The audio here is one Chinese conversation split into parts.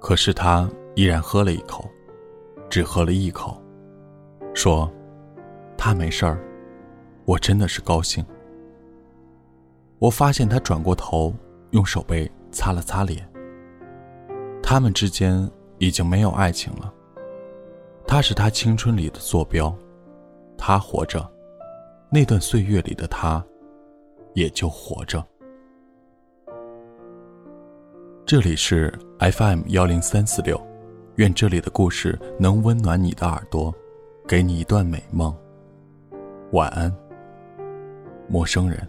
可是他依然喝了一口，只喝了一口，说：“他没事儿，我真的是高兴。”我发现他转过头，用手背擦了擦脸。他们之间已经没有爱情了。他是他青春里的坐标，他活着，那段岁月里的他，也就活着。这里是 FM 幺零三四六，愿这里的故事能温暖你的耳朵，给你一段美梦。晚安，陌生人。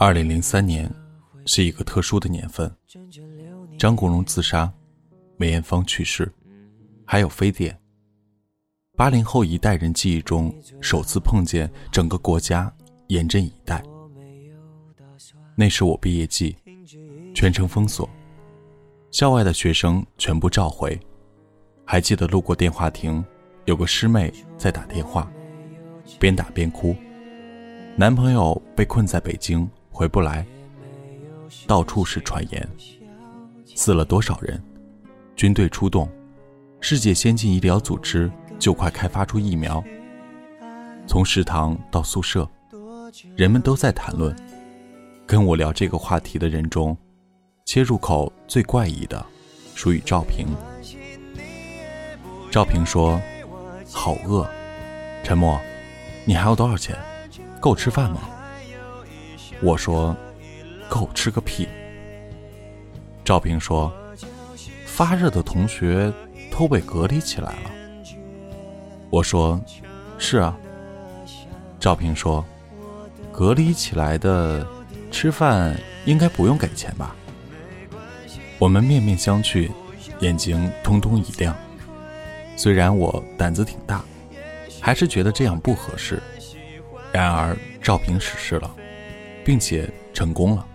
二零零三年是一个特殊的年份，张国荣自杀，梅艳芳去世，还有非典。八零后一代人记忆中首次碰见整个国家严阵以待。那是我毕业季，全城封锁，校外的学生全部召回。还记得路过电话亭，有个师妹在打电话，边打边哭，男朋友被困在北京。回不来，到处是传言，死了多少人？军队出动，世界先进医疗组织就快开发出疫苗。从食堂到宿舍，人们都在谈论。跟我聊这个话题的人中，切入口最怪异的，属于赵平。赵平说：“好饿。”陈默，你还有多少钱？够吃饭吗？我说：“够吃个屁。”赵平说：“发热的同学都被隔离起来了。”我说：“是啊。”赵平说：“隔离起来的吃饭应该不用给钱吧？”我们面面相觑，眼睛通通一亮。虽然我胆子挺大，还是觉得这样不合适。然而赵平实施了。并且成功了。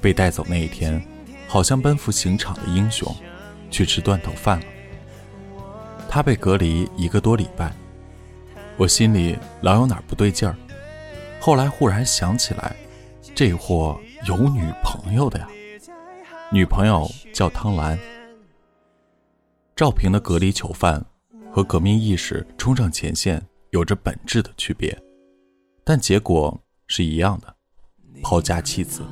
被带走那一天，好像奔赴刑场的英雄，去吃断头饭了。他被隔离一个多礼拜，我心里老有哪不对劲儿。后来忽然想起来，这货有女朋友的呀，女朋友叫汤兰。赵平的隔离囚犯和革命意识冲上前线有着本质的区别，但结果是一样的。抛家弃子。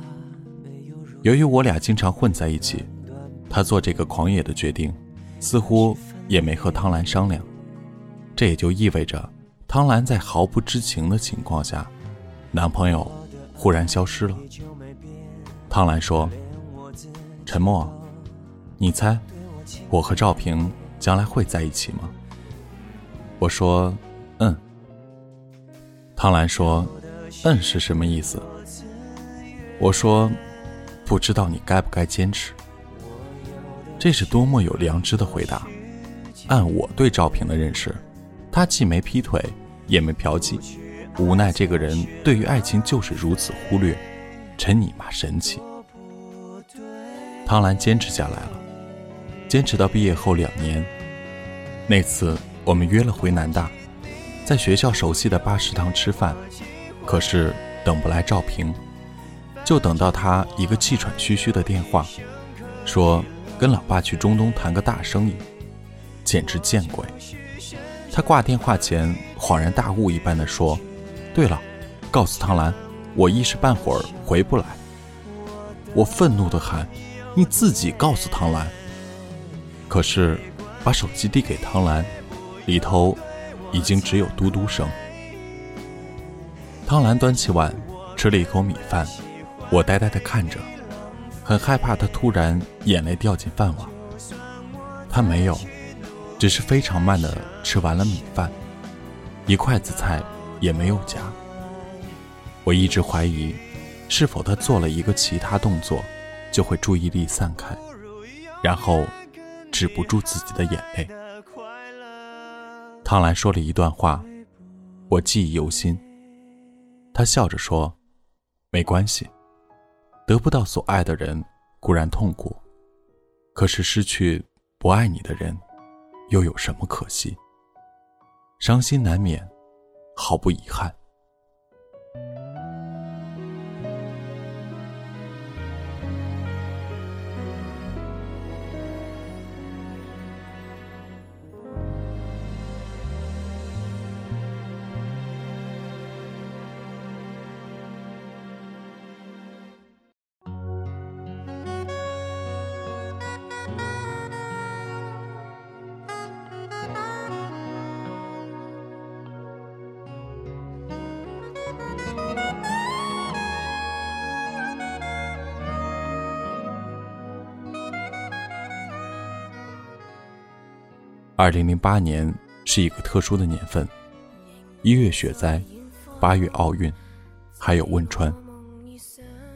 由于我俩经常混在一起，他做这个狂野的决定，似乎也没和汤兰商量。这也就意味着，汤兰在毫不知情的情况下，男朋友忽然消失了。汤兰说：“陈默，你猜，我和赵平将来会在一起吗？”我说：“嗯。”汤兰说：“嗯是什么意思？”我说：“不知道你该不该坚持。”这是多么有良知的回答！按我对赵平的认识，他既没劈腿，也没嫖妓，无奈这个人对于爱情就是如此忽略，真你妈神奇！汤兰坚持下来了，坚持到毕业后两年。那次我们约了回南大，在学校熟悉的八食堂吃饭，可是等不来赵平。就等到他一个气喘吁吁的电话，说跟老爸去中东谈个大生意，简直见鬼！他挂电话前恍然大悟一般的说：“对了，告诉唐兰，我一时半会儿回不来。我愤怒的喊：“你自己告诉唐兰。”可是，把手机递给唐兰，里头已经只有嘟嘟声。唐兰端起碗，吃了一口米饭，我呆呆地看着，很害怕他突然眼泪掉进饭碗。他没有，只是非常慢地吃完了米饭，一筷子菜也没有夹。我一直怀疑，是否他做了一个其他动作，就会注意力散开，然后止不住自己的眼泪。唐兰说了一段话，我记忆犹新。她笑着说：“没关系，得不到所爱的人固然痛苦，可是失去不爱你的人，又有什么可惜？伤心难免，毫不遗憾。”二零零八年是一个特殊的年份，一月雪灾，八月奥运，还有汶川。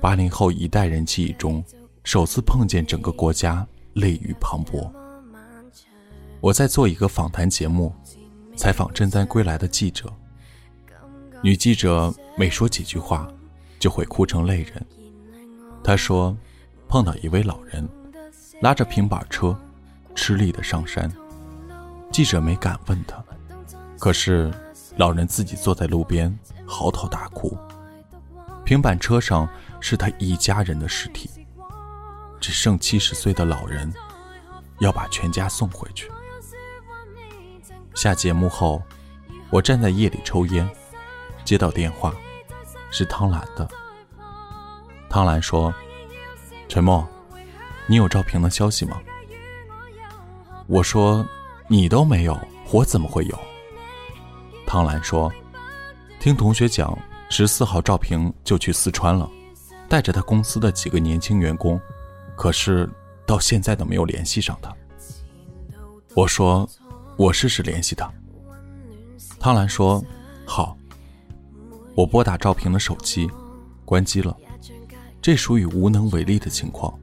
八零后一代人记忆中，首次碰见整个国家泪雨磅礴。我在做一个访谈节目，采访赈灾归来的记者。女记者每说几句话，就会哭成泪人。她说，碰到一位老人，拉着平板车，吃力的上山。记者没敢问他，可是老人自己坐在路边嚎啕大哭。平板车上是他一家人的尸体，只剩七十岁的老人，要把全家送回去。下节目后，我站在夜里抽烟，接到电话，是汤兰的。汤兰说：“陈默，你有赵平的消息吗？”我说。你都没有，我怎么会有？汤兰说：“听同学讲，十四号赵平就去四川了，带着他公司的几个年轻员工，可是到现在都没有联系上他。”我说：“我试试联系他。”汤兰说：“好。”我拨打赵平的手机，关机了，这属于无能为力的情况。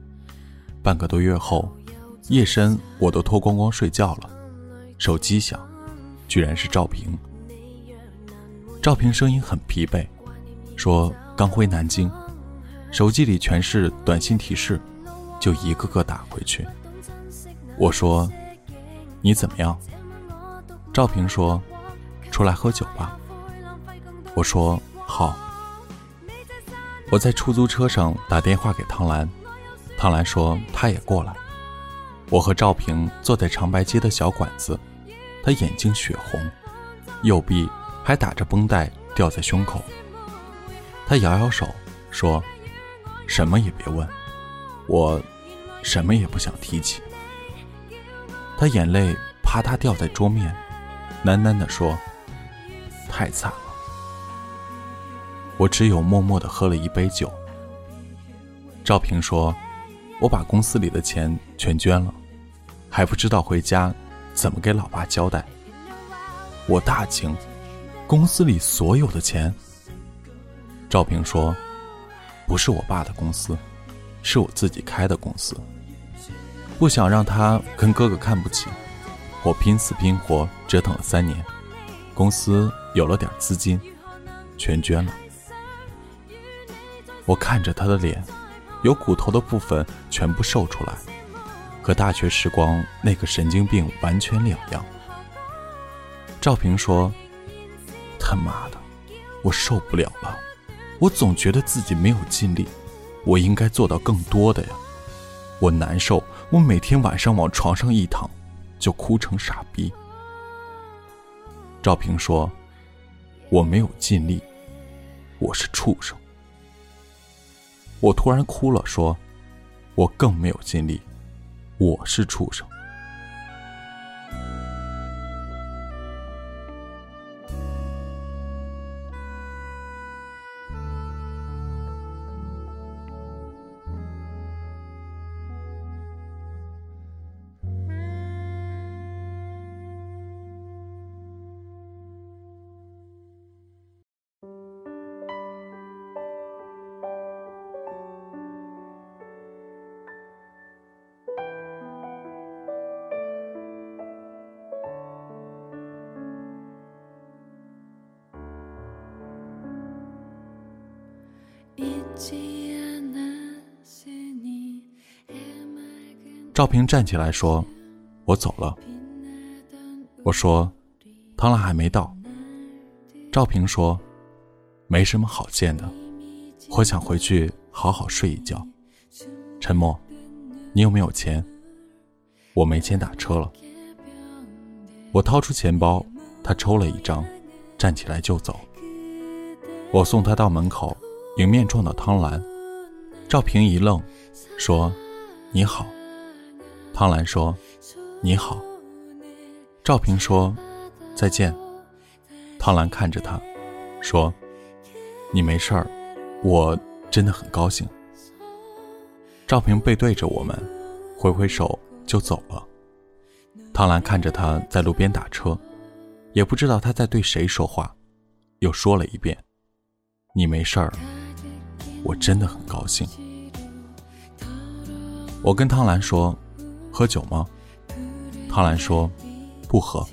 半个多月后，夜深我都脱光光睡觉了。手机响，居然是赵平。赵平声音很疲惫，说刚回南京，手机里全是短信提示，就一个个打回去。我说：“你怎么样？”赵平说：“出来喝酒吧。”我说：“好。”我在出租车上打电话给汤兰，汤兰说她也过来。我和赵平坐在长白街的小馆子。他眼睛血红，右臂还打着绷带吊在胸口。他摇摇手说：“什么也别问，我什么也不想提起。”他眼泪啪嗒掉在桌面，喃喃地说：“太惨了。”我只有默默地喝了一杯酒。赵平说：“我把公司里的钱全捐了，还不知道回家。”怎么给老爸交代？我大惊，公司里所有的钱。赵平说：“不是我爸的公司，是我自己开的公司。不想让他跟哥哥看不起，我拼死拼活折腾了三年，公司有了点资金，全捐了。”我看着他的脸，有骨头的部分全部瘦出来。和大学时光那个神经病完全两样。赵平说：“他妈的，我受不了了！我总觉得自己没有尽力，我应该做到更多的呀！我难受，我每天晚上往床上一躺，就哭成傻逼。”赵平说：“我没有尽力，我是畜生。”我突然哭了，说：“我更没有尽力，我是畜生。”赵平站起来说：“我走了。”我说：“汤兰还没到。”赵平说：“没什么好见的，我想回去好好睡一觉。”沉默，你有没有钱？我没钱打车了。我掏出钱包，他抽了一张，站起来就走。我送他到门口。迎面撞到汤兰，赵平一愣，说：“你好。”汤兰说：“你好。”赵平说：“再见。”汤兰看着他，说：“你没事儿，我真的很高兴。”赵平背对着我们，挥挥手就走了。汤兰看着他在路边打车，也不知道他在对谁说话，又说了一遍：“你没事儿。”我真的很高兴。我跟汤兰说：“喝酒吗？”唐兰说：“不喝。”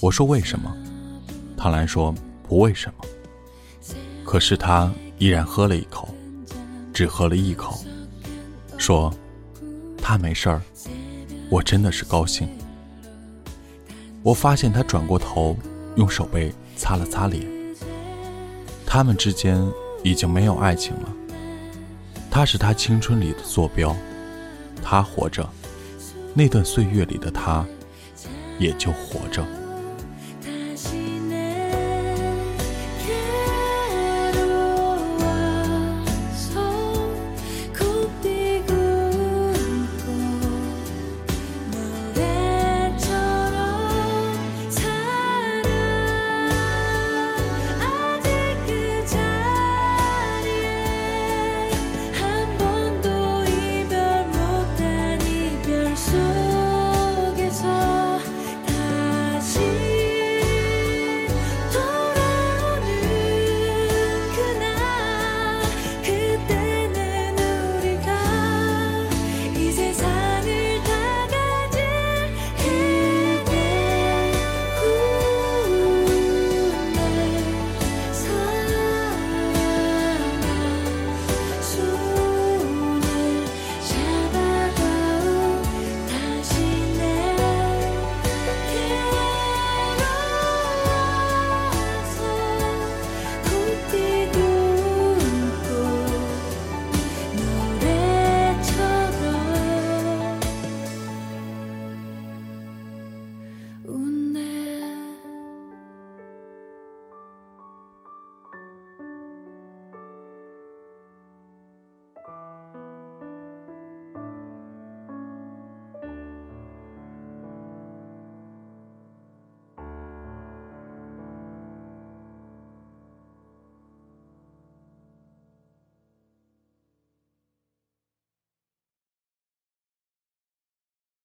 我说：“为什么？”唐兰说：“不为什么。”可是他依然喝了一口，只喝了一口，说：“他没事儿，我真的是高兴。”我发现他转过头，用手背擦了擦脸。他们之间。已经没有爱情了。他是他青春里的坐标，他活着，那段岁月里的他也就活着。